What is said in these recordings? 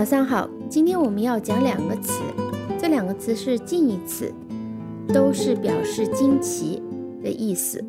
早上好，今天我们要讲两个词，这两个词是近义词，都是表示惊奇的意思。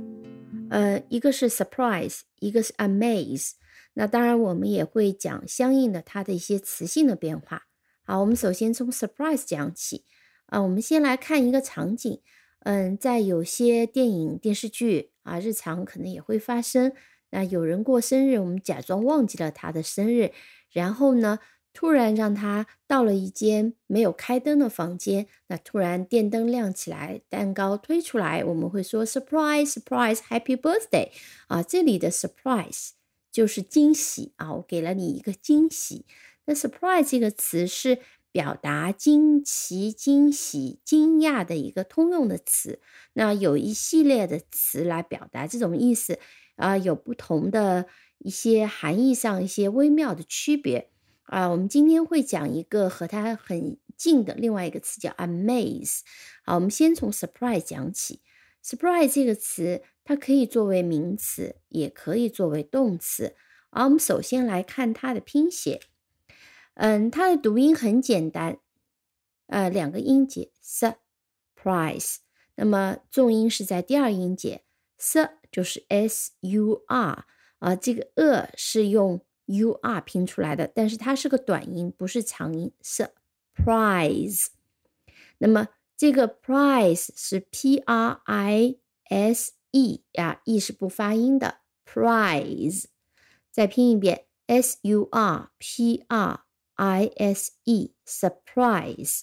呃，一个是 surprise，一个是 amaze。那当然，我们也会讲相应的它的一些词性的变化。好，我们首先从 surprise 讲起。啊，我们先来看一个场景。嗯，在有些电影、电视剧啊，日常可能也会发生。那有人过生日，我们假装忘记了他的生日，然后呢，突然让他到了一间没有开灯的房间。那突然电灯亮起来，蛋糕推出来，我们会说 surprise surprise happy birthday 啊。这里的 surprise 就是惊喜啊，我给了你一个惊喜。那 surprise 这个词是。表达惊奇、惊喜、惊讶的一个通用的词，那有一系列的词来表达这种意思，啊，有不同的一些含义上一些微妙的区别，啊，我们今天会讲一个和它很近的另外一个词叫 amaze。好，我们先从 surprise 讲起。surprise 这个词，它可以作为名词，也可以作为动词。而我们首先来看它的拼写。嗯，它的读音很简单，呃，两个音节，surprise。那么重音是在第二音节，s 就是 s u r 啊，这个 a 是用 u r 拼出来的，但是它是个短音，不是长音，surprise。那么这个 prize 是 p r i s e 呀，e 是不发音的，prize。再拼一遍，s u r p r。i s e surprise，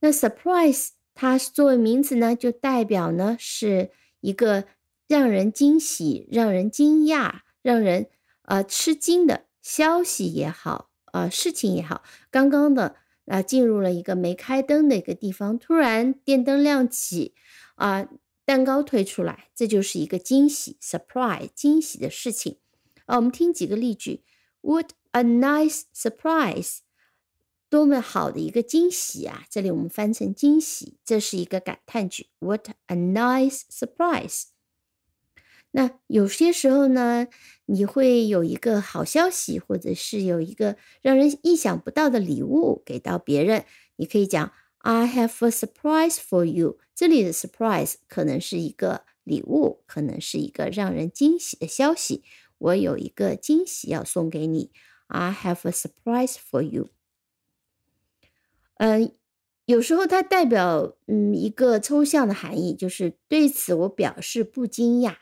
那 surprise 它作为名词呢，就代表呢是一个让人惊喜、让人惊讶、让人呃吃惊的消息也好，呃事情也好。刚刚的啊进入了一个没开灯的一个地方，突然电灯亮起，啊蛋糕推出来，这就是一个惊喜 surprise 惊喜的事情。啊，我们听几个例句，What A nice surprise，多么好的一个惊喜啊！这里我们翻成惊喜，这是一个感叹句。What a nice surprise！那有些时候呢，你会有一个好消息，或者是有一个让人意想不到的礼物给到别人，你可以讲 I have a surprise for you。这里的 surprise 可能是一个礼物，可能是一个让人惊喜的消息。我有一个惊喜要送给你。I have a surprise for you。嗯，有时候它代表嗯一个抽象的含义，就是对此我表示不惊讶。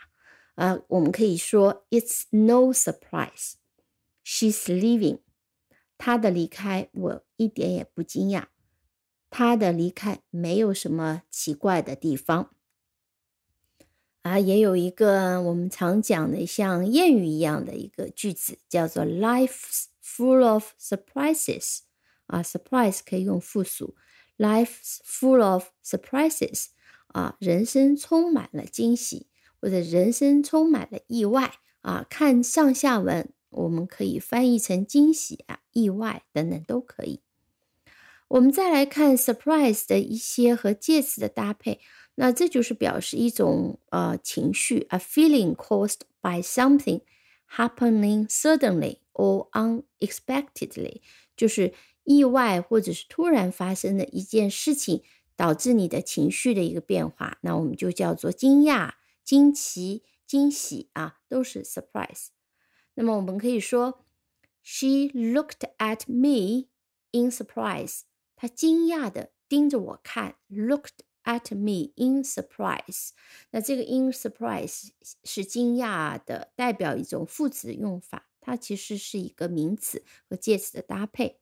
啊，我们可以说 It's no surprise she's leaving。她的离开我一点也不惊讶，她的离开没有什么奇怪的地方。啊，也有一个我们常讲的像谚语一样的一个句子，叫做 “Life's full of surprises”。啊，surprise 可以用复数，“Life's full of surprises”。啊，人生充满了惊喜，或者人生充满了意外。啊，看上下文，我们可以翻译成惊喜啊、意外等等都可以。我们再来看 surprise 的一些和介词的搭配。那这就是表示一种呃情绪，a feeling caused by something happening suddenly or unexpectedly，就是意外或者是突然发生的一件事情导致你的情绪的一个变化。那我们就叫做惊讶、惊奇、惊喜啊，都是 surprise。那么我们可以说，She looked at me in surprise。她惊讶的盯着我看，looked。At me in surprise，那这个 in surprise 是惊讶的，代表一种副词的用法，它其实是一个名词和介词的搭配。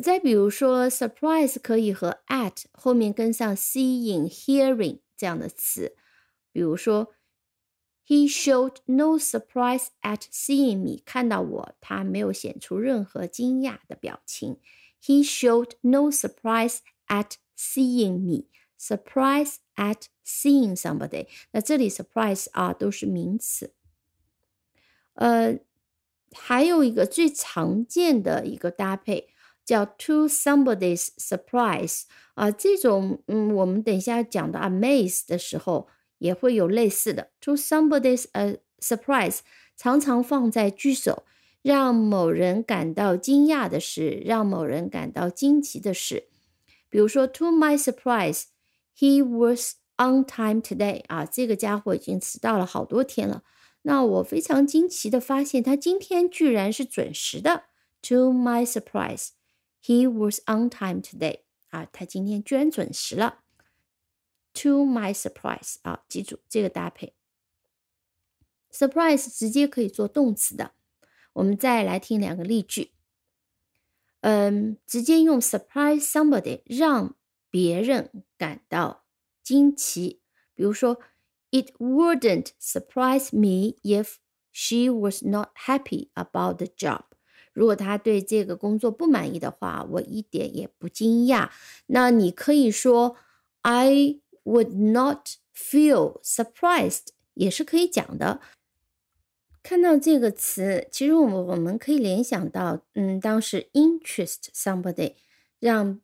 再比如说，surprise 可以和 at 后面跟上 seeing、hearing 这样的词，比如说，He showed no surprise at seeing me，看到我，他没有显出任何惊讶的表情。He showed no surprise at Seeing me, surprise at seeing somebody。那这里 surprise 啊都是名词。呃，还有一个最常见的一个搭配叫 to somebody's surprise 啊，这种嗯，我们等一下讲到 amaze 的时候也会有类似的 to somebody's 呃 surprise，常常放在句首。让某人感到惊讶的事，让某人感到惊奇的事。比如说，To my surprise, he was on time today。啊，这个家伙已经迟到了好多天了。那我非常惊奇的发现，他今天居然是准时的。To my surprise, He was on time today. 啊，他今天居然准时了。To my surprise，啊，记住这个搭配。surprise 直接可以做动词的。我们再来听两个例句。嗯，直接用 surprise somebody 让别人感到惊奇。比如说，It wouldn't surprise me if she was not happy about the job。如果他对这个工作不满意的话，我一点也不惊讶。那你可以说，I would not feel surprised，也是可以讲的。看到这个词，其实我们我们可以联想到，嗯，当时 interest somebody 让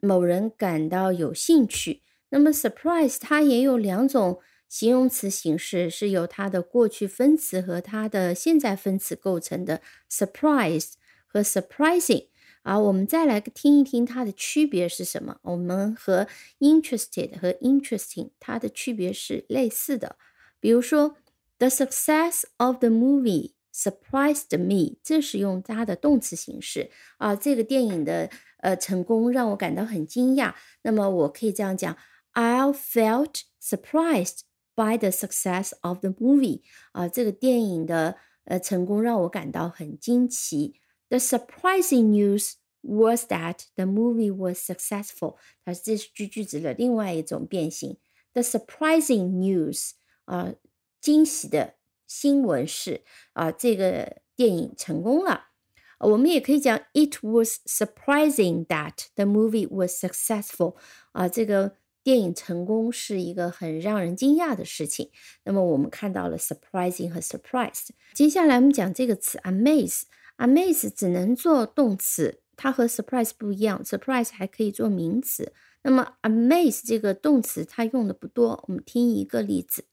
某人感到有兴趣。那么 surprise 它也有两种形容词形式，是由它的过去分词和它的现在分词构成的，surprise 和 surprising。啊，我们再来听一听它的区别是什么？我们和 interested 和 interesting 它的区别是类似的，比如说。The success of the movie surprised me，这是用它的动词形式啊。这个电影的呃成功让我感到很惊讶。那么我可以这样讲：I felt surprised by the success of the movie。啊，这个电影的呃成功让我感到很惊奇。The surprising news was that the movie was successful。它是这是句句子的另外一种变形。The surprising news 啊。惊喜的新闻是啊，这个电影成功了。我们也可以讲，It was surprising that the movie was successful。啊，这个电影成功是一个很让人惊讶的事情。那么我们看到了 surprising 和 surprised。接下来我们讲这个词 amaze。amaze 只能做动词，它和 surprise 不一样。surprise 还可以做名词。那么 amaze 这个动词它用的不多。我们听一个例子。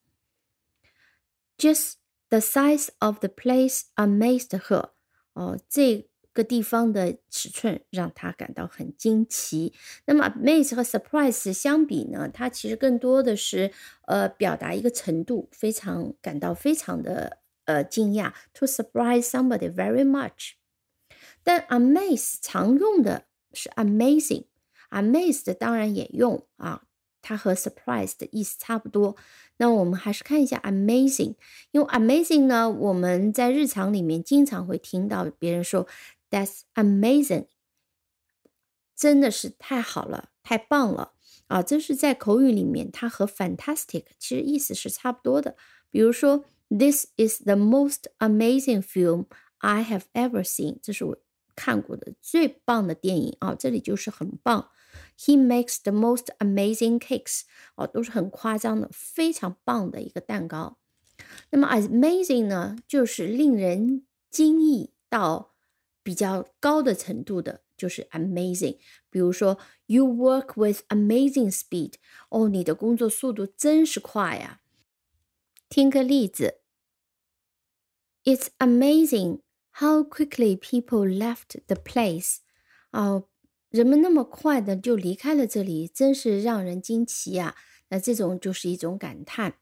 Just the size of the place amazed her。哦，这个地方的尺寸让他感到很惊奇。那么，amaze 和 surprise 相比呢，它其实更多的是呃表达一个程度，非常感到非常的呃惊讶。To surprise somebody very much。但 amaze 常用的是 amazing，amazed 当然也用啊。它和 surprise 的意思差不多。那我们还是看一下 amazing。因为 amazing 呢，我们在日常里面经常会听到别人说 "That's amazing"，真的是太好了，太棒了啊！这是在口语里面，它和 fantastic 其实意思是差不多的。比如说，This is the most amazing film I have ever seen。这是我看过的最棒的电影啊！这里就是很棒。He makes the most amazing cakes，哦，都是很夸张的，非常棒的一个蛋糕。那么 amazing 呢，就是令人惊异到比较高的程度的，就是 amazing。比如说，You work with amazing speed。哦，你的工作速度真是快呀、啊！听个例子：It's amazing how quickly people left the place。哦，人们那么快的就离开了这里，真是让人惊奇呀、啊！那这种就是一种感叹。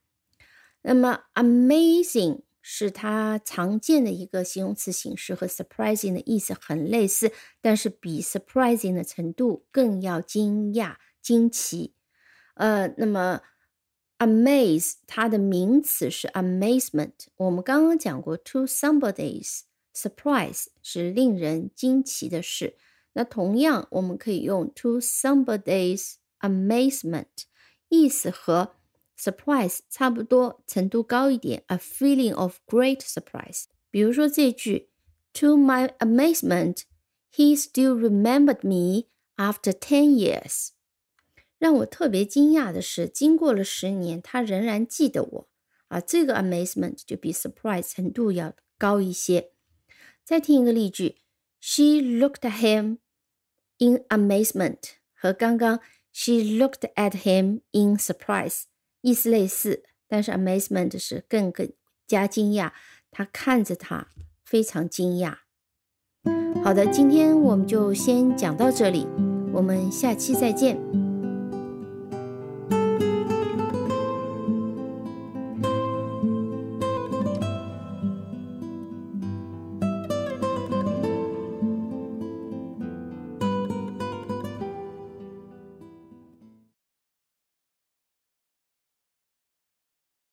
那么，amazing。是它常见的一个形容词形式，和 surprising 的意思很类似，但是比 surprising 的程度更要惊讶、惊奇。呃，那么 amaze 它的名词是 amazement。我们刚刚讲过，to somebody's surprise 是令人惊奇的事。那同样，我们可以用 to somebody's amazement，意思和 surprise 差不多，程度高一点，a feeling of great surprise。比如说这句，To my amazement, he still remembered me after ten years。让我特别惊讶的是，经过了十年，他仍然记得我。啊，这个 amazement 就比 surprise 程度要高一些。再听一个例句，She looked at him in amazement，和刚刚 She looked at him in surprise。意思类似，但是 amazement 是更更加惊讶。他看着他，非常惊讶。好的，今天我们就先讲到这里，我们下期再见。